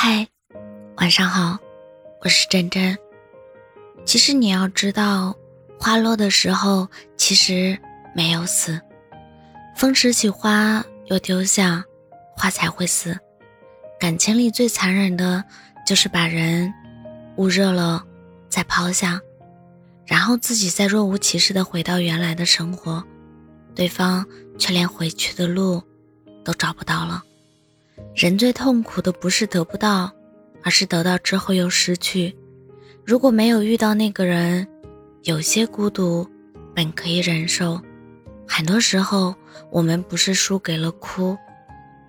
嗨，晚上好，我是真真。其实你要知道，花落的时候其实没有死，风拾起花又丢下，花才会死。感情里最残忍的就是把人捂热了再抛下，然后自己再若无其事的回到原来的生活，对方却连回去的路都找不到了。人最痛苦的不是得不到，而是得到之后又失去。如果没有遇到那个人，有些孤独本可以忍受。很多时候，我们不是输给了哭，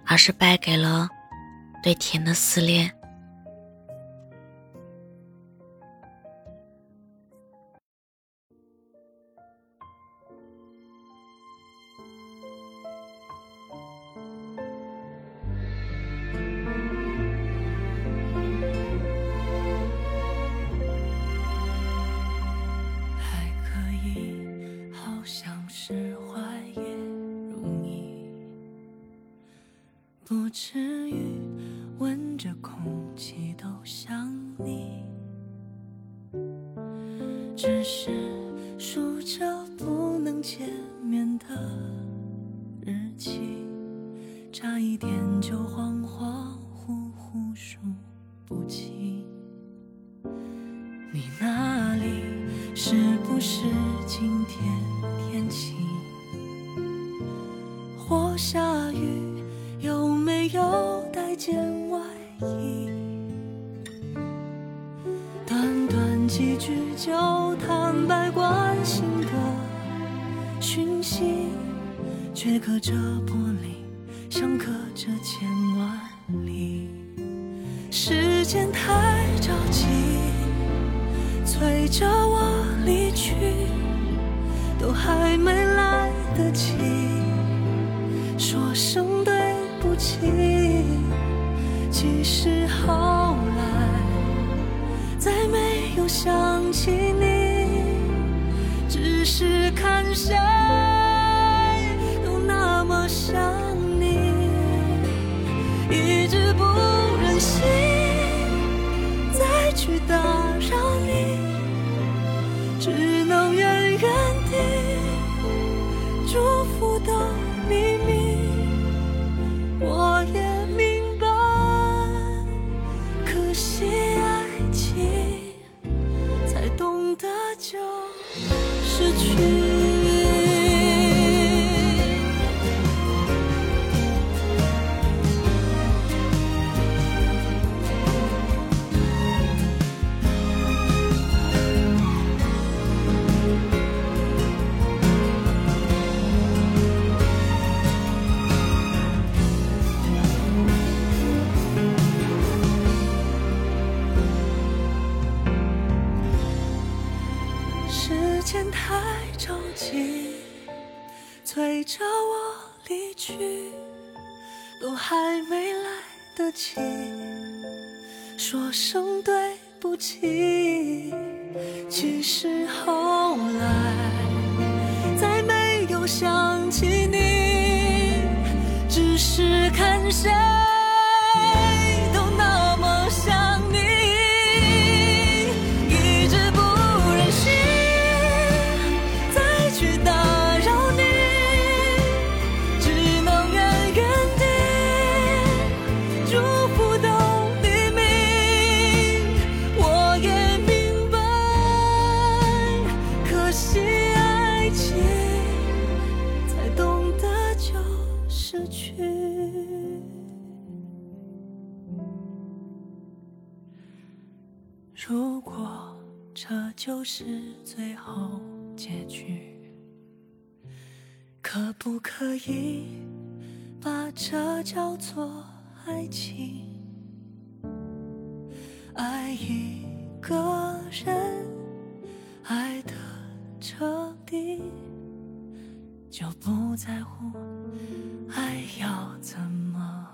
而是败给了对甜的思念。不至于闻着空气都想你，只是数着不能见面的日期，差一点就恍恍惚惚数不清。你那里是不是今天天气几句就坦白关心的讯息，却隔着玻璃，像隔着千万里。时间太着急，催着我离去，都还没来得及说声对。不起，其实好想起你，只是看谁都那么想你，一直不忍心再去打扰你，只能远远地祝福的秘密。去。太着急，催着我离去，都还没来得及说声对不起。其实后来再没有想起你，只是看谁。如果这就是最后结局，可不可以把这叫做爱情？爱一个人，爱的彻底，就不在乎爱要怎么。